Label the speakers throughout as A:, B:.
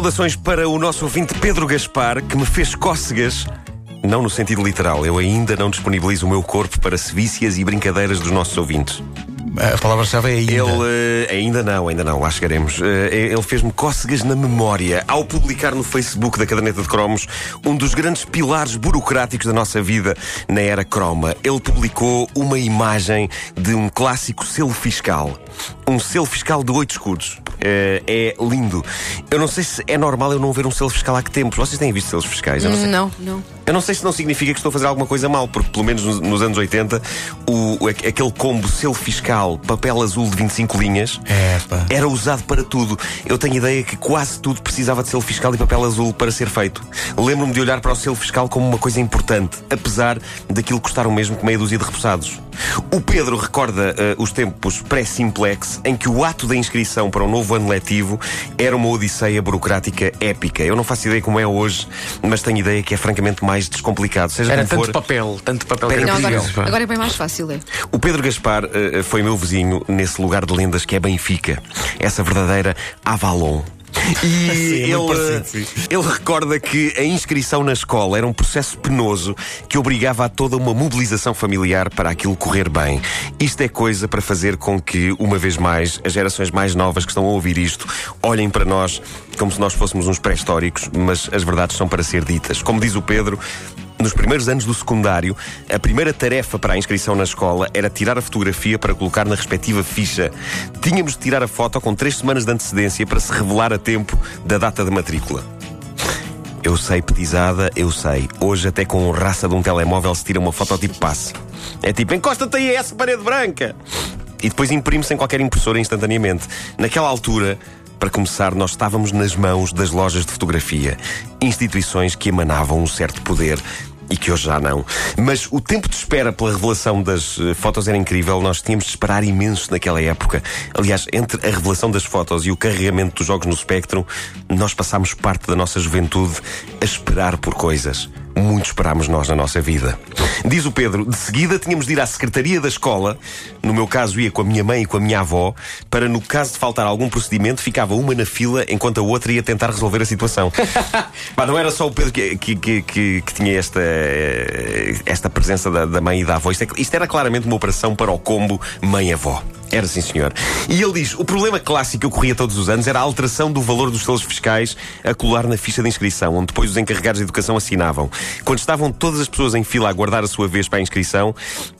A: Saudações para o nosso ouvinte Pedro Gaspar, que me fez cócegas. Não no sentido literal, eu ainda não disponibilizo o meu corpo para sevícias e brincadeiras dos nossos ouvintes.
B: A palavra-chave é ainda.
A: Ele eh, ainda não, ainda não, lá chegaremos. Eh, ele fez-me cócegas na memória ao publicar no Facebook da Caderneta de Cromos um dos grandes pilares burocráticos da nossa vida na era croma. Ele publicou uma imagem de um clássico selo fiscal. Um selo fiscal de oito escudos. Eh, é lindo. Eu não sei se é normal eu não ver um selo fiscal há que tempos. Vocês têm visto selos fiscais? Eu não, sei.
C: Não, não.
A: Eu não sei se não significa que estou a fazer alguma coisa mal, porque pelo menos nos, nos anos 80, o, aquele combo selo fiscal, papel azul de 25 linhas,
B: pá.
A: era usado para tudo. Eu tenho ideia que quase tudo precisava de selo fiscal e papel azul para ser feito. Lembro-me de olhar para o selo fiscal como uma coisa importante, apesar daquilo custar o mesmo que meia dúzia de repousados. O Pedro recorda eh, os tempos pré-simplex em que o ato da inscrição para o novo ano letivo era uma odisseia burocrática épica. Eu não faço ideia como é hoje, mas tenho ideia que é francamente mais descomplicado. Seja
B: Era
A: como
B: tanto
A: for,
B: papel, tanto papel
A: Era
C: Não, agora, agora é bem mais fácil, é.
A: O Pedro Gaspar eh, foi meu vizinho nesse lugar de lendas que é Benfica. Essa verdadeira Avalon. E
B: Sim, é
A: ele,
B: sim.
A: ele recorda que a inscrição na escola era um processo penoso que obrigava a toda uma mobilização familiar para aquilo correr bem. Isto é coisa para fazer com que, uma vez mais, as gerações mais novas que estão a ouvir isto olhem para nós como se nós fôssemos uns pré-históricos, mas as verdades são para ser ditas. Como diz o Pedro, nos primeiros anos do secundário, a primeira tarefa para a inscrição na escola era tirar a fotografia para colocar na respectiva ficha. Tínhamos de tirar a foto com três semanas de antecedência para se revelar a tempo da data de matrícula. Eu sei, petizada, eu sei. Hoje, até com raça de um telemóvel, se tira uma foto tipo passe. É tipo, encosta-te aí essa parede branca! E depois imprime-se em qualquer impressora instantaneamente. Naquela altura, para começar, nós estávamos nas mãos das lojas de fotografia. Instituições que emanavam um certo poder. E que hoje já não. Mas o tempo de espera pela revelação das eh, fotos era incrível. Nós tínhamos de esperar imenso naquela época. Aliás, entre a revelação das fotos e o carregamento dos jogos no Spectrum, nós passámos parte da nossa juventude a esperar por coisas. Muito esperámos nós na nossa vida. Diz o Pedro, de seguida tínhamos de ir à secretaria da escola, no meu caso ia com a minha mãe e com a minha avó, para no caso de faltar algum procedimento, ficava uma na fila enquanto a outra ia tentar resolver a situação. Pá, não era só o Pedro que, que, que, que- que tinha esta, eh, esta presença da, da mãe e da avó. Isto, é- isto era claramente uma operação para o combo mãe-avó. Era sim, senhor. E ele diz: o problema clássico que ocorria todos os anos era a alteração do valor dos selos fiscais a colar na ficha de inscrição, onde depois os encarregados de educação assinavam. Quando estavam todas as pessoas em fila a aguardar a sua vez para a inscrição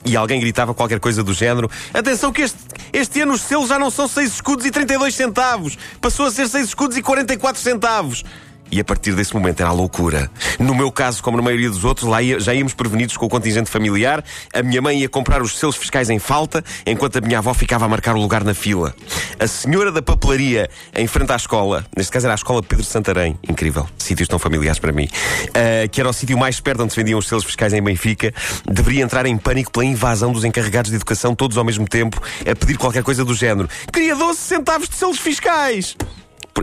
A: e alguém gritava qualquer coisa do género: Atenção, que este, este ano os selos já não são 6 escudos e 32 centavos, passou a ser 6 escudos e 44 centavos. E a partir desse momento era a loucura. No meu caso, como na maioria dos outros, lá ia- já íamos prevenidos com o contingente familiar. A minha mãe ia comprar os selos fiscais em falta, enquanto a minha avó ficava a marcar o lugar na fila. A senhora da papelaria, em frente à escola, neste caso era a escola Pedro Santarém, incrível, sítios tão familiares para mim, ah, que era o sítio mais perto onde se vendiam os selos fiscais em Benfica, deveria entrar em pânico pela invasão dos encarregados de educação, todos ao mesmo tempo, a pedir qualquer coisa do género. Queria 12 centavos de selos fiscais!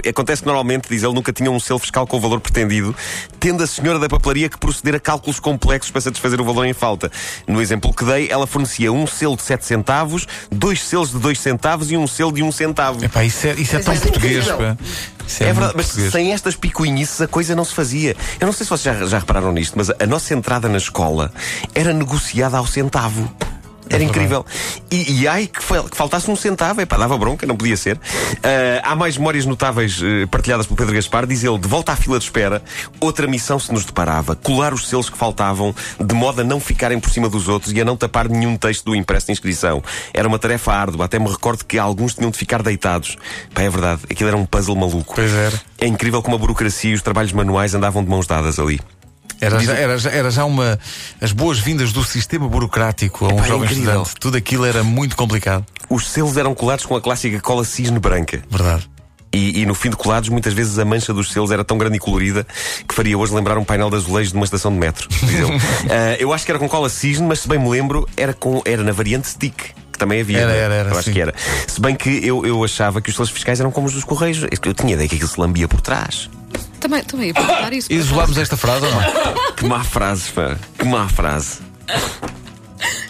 A: Acontece que normalmente, diz ele, nunca tinha um selo fiscal com o valor pretendido, tendo a senhora da papelaria que proceder a cálculos complexos para satisfazer o valor em falta. No exemplo que dei, ela fornecia um selo de 7 centavos, dois selos de 2 centavos e um selo de 1 centavo.
B: Epá, isso é, isso é tão
C: é
B: português, pá. Isso é,
A: É verdade, mas
B: português.
A: sem estas picuinhices a coisa não se fazia. Eu não sei se vocês já, já repararam nisto, mas a nossa entrada na escola era negociada ao centavo. Era incrível. E, e ai que, foi- que faltasse um centavo, epá, dava bronca, não podia ser. Ah, há mais memórias notáveis eh, partilhadas pelo Pedro Gaspar. Diz ele, de volta à fila de espera, outra missão se nos deparava: colar os selos que faltavam, de modo a não ficarem por cima dos outros e a não tapar nenhum texto do impresso de inscrição. Era uma tarefa árdua, até me recordo que alguns tinham de ficar deitados. Pá, é verdade, aquilo era um puzzle maluco.
B: Pois era.
A: É incrível como a burocracia e os trabalhos manuais andavam de mãos dadas ali.
B: Era já, era, já- era já uma. As boas-vindas do sistema burocrático a um
A: Epá, é
B: jovem
A: incrível.
B: estudante. Tudo aquilo era muito complicado.
A: Os selos eram colados com a clássica cola cisne branca.
B: Verdade.
A: E, e no fim de colados, muitas vezes a mancha dos selos era tão grande e colorida que faria hoje lembrar um painel de azulejos de uma estação de metro. diz ele. Ah, eu acho que era com cola cisne, mas se bem me lembro, era, com, era na variante stick. Que também havia.
B: Era,
A: né?
B: era, era,
A: Eu acho
B: sim.
A: que era. Se bem que eu, eu achava que os selos fiscais eram como os dos Correios. Eu tinha ideia que aquilo se lambia por trás.
C: Também, também ia perguntar isso.
B: Isolámos esta frase ou não?
A: Que má frase, pá. Que má frase.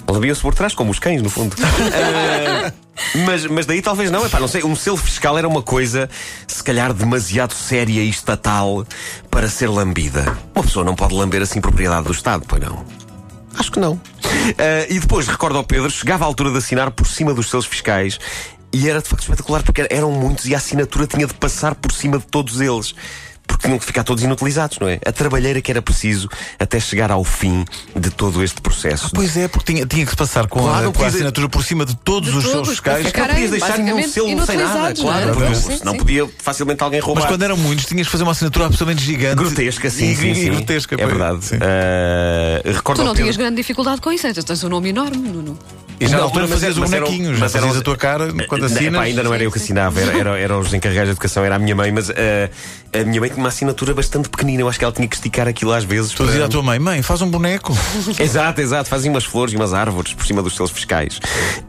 A: Lambia-se por trás, como os cães, no fundo. Ah, mas, mas daí talvez não, epá, não sei. Um selo fiscal era uma coisa, se calhar, demasiado séria e estatal para ser lambida. Uma pessoa não pode lamber assim propriedade do Estado, pois não? Acho que não. Ah, e depois, recordo ao Pedro, chegava a altura de assinar por cima dos selos fiscais e era de facto espetacular porque eram muitos e a assinatura tinha de passar por cima de todos eles porque tinham que ficar todos inutilizados, não é? A trabalheira que era preciso até chegar ao fim de todo este processo.
B: Pois é, porque tinha, tinha que se passar com,
A: Claro,
B: a, com a assinatura por cima de todos
C: De
B: os seus
C: todos,
B: fiscais.
A: É que não podias deixar nenhum selo sem nada,
C: inutilizados, não é?
A: claro,
C: Sim,
A: não
C: sim.
A: podia facilmente alguém roubar.
B: Mas quando eram muitos, tinhas de fazer uma assinatura absolutamente gigante.
A: Grotesca, sim,
B: E-
A: sim,
B: e
A: sim.
B: grotesca,
A: é verdade.
B: Sim.
A: Ah, recordo
C: Tu não tinhas grande dificuldade com isso, tens um nome enorme, Nuno.
B: E já na altura
A: mas-
B: fazias o bonequinho, já fazias a tua cara quando
A: Eh,
B: assinas.
A: ainda não era eu que assinava, era, era- eram os encarregados de educação, era a minha mãe, mas eh, a minha mãe tinha uma assinatura bastante pequenina. Eu acho que ela tinha que esticar aquilo às vezes.
B: Tu dizia à tua mãe, mãe, faz um boneco.
A: Exato, exato. Fazem umas flores e umas árvores por cima dos selos fiscais.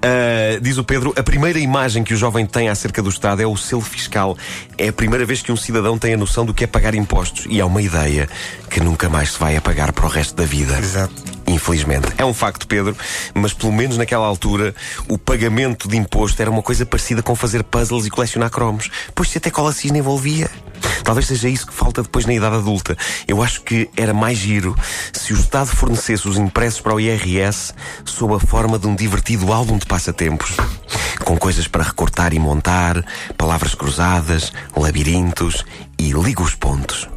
A: Ah, diz o Pedro: a primeira imagem que o jovem tem acerca do Estado é o selo fiscal. É a primeira vez que um cidadão tem a noção do que é pagar impostos. E há uma ideia que nunca mais se vai apagar para o resto da vida.
B: Exato.
A: Infelizmente. É um facto, Pedro, mas pelo menos naquela altura o pagamento de imposto era uma coisa parecida com fazer puzzles e colecionar cromos. Pois se até cola cisne envolvia. Talvez seja isso que falta depois na idade adulta. Eu acho que era mais giro se o Estado fornecesse os impressos para o IRS sob a forma de um divertido álbum de passatempos. Com coisas para recortar e montar, palavras cruzadas, labirintos e liga os pontos.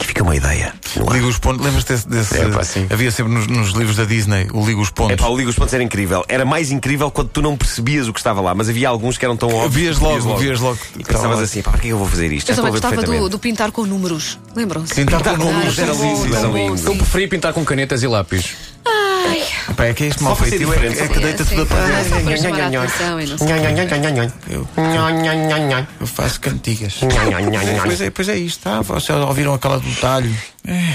A: E fica uma ideia.
B: Liga os pontos. Lembras-te desse. desse-
A: É, pá, sim.
B: Havia sempre nos, nos livros da Disney o Liga os pontos.
A: É pá, o Liga os Pontos era incrível. Era mais incrível quando tu não percebias o que estava lá, mas havia alguns que eram tão óbvios.
B: Vias
A: que
B: logo, vias logo.
A: E pensavas assim, pá, para que é que eu vou fazer isto?
C: Eu também gostava do, do pintar com números. Lembram-se?
B: Pintar com
C: Ah,
B: números
A: era lindo.
D: Eu preferia pintar com canetas e lápis.
B: Pá, é que é isto mal feito. É
A: só
B: que
A: para-
B: deita tudo a perder. Eu, faço cantigas. Pois é, pois é isto, tá? Vocês ouviram aquela do talho? É.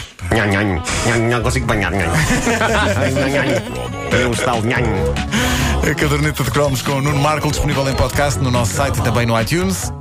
A: Não consigo banhar. Eu estalo.
B: A caderneta de cromos com o Nuno Marco disponível em podcast no nosso site e também no iTunes.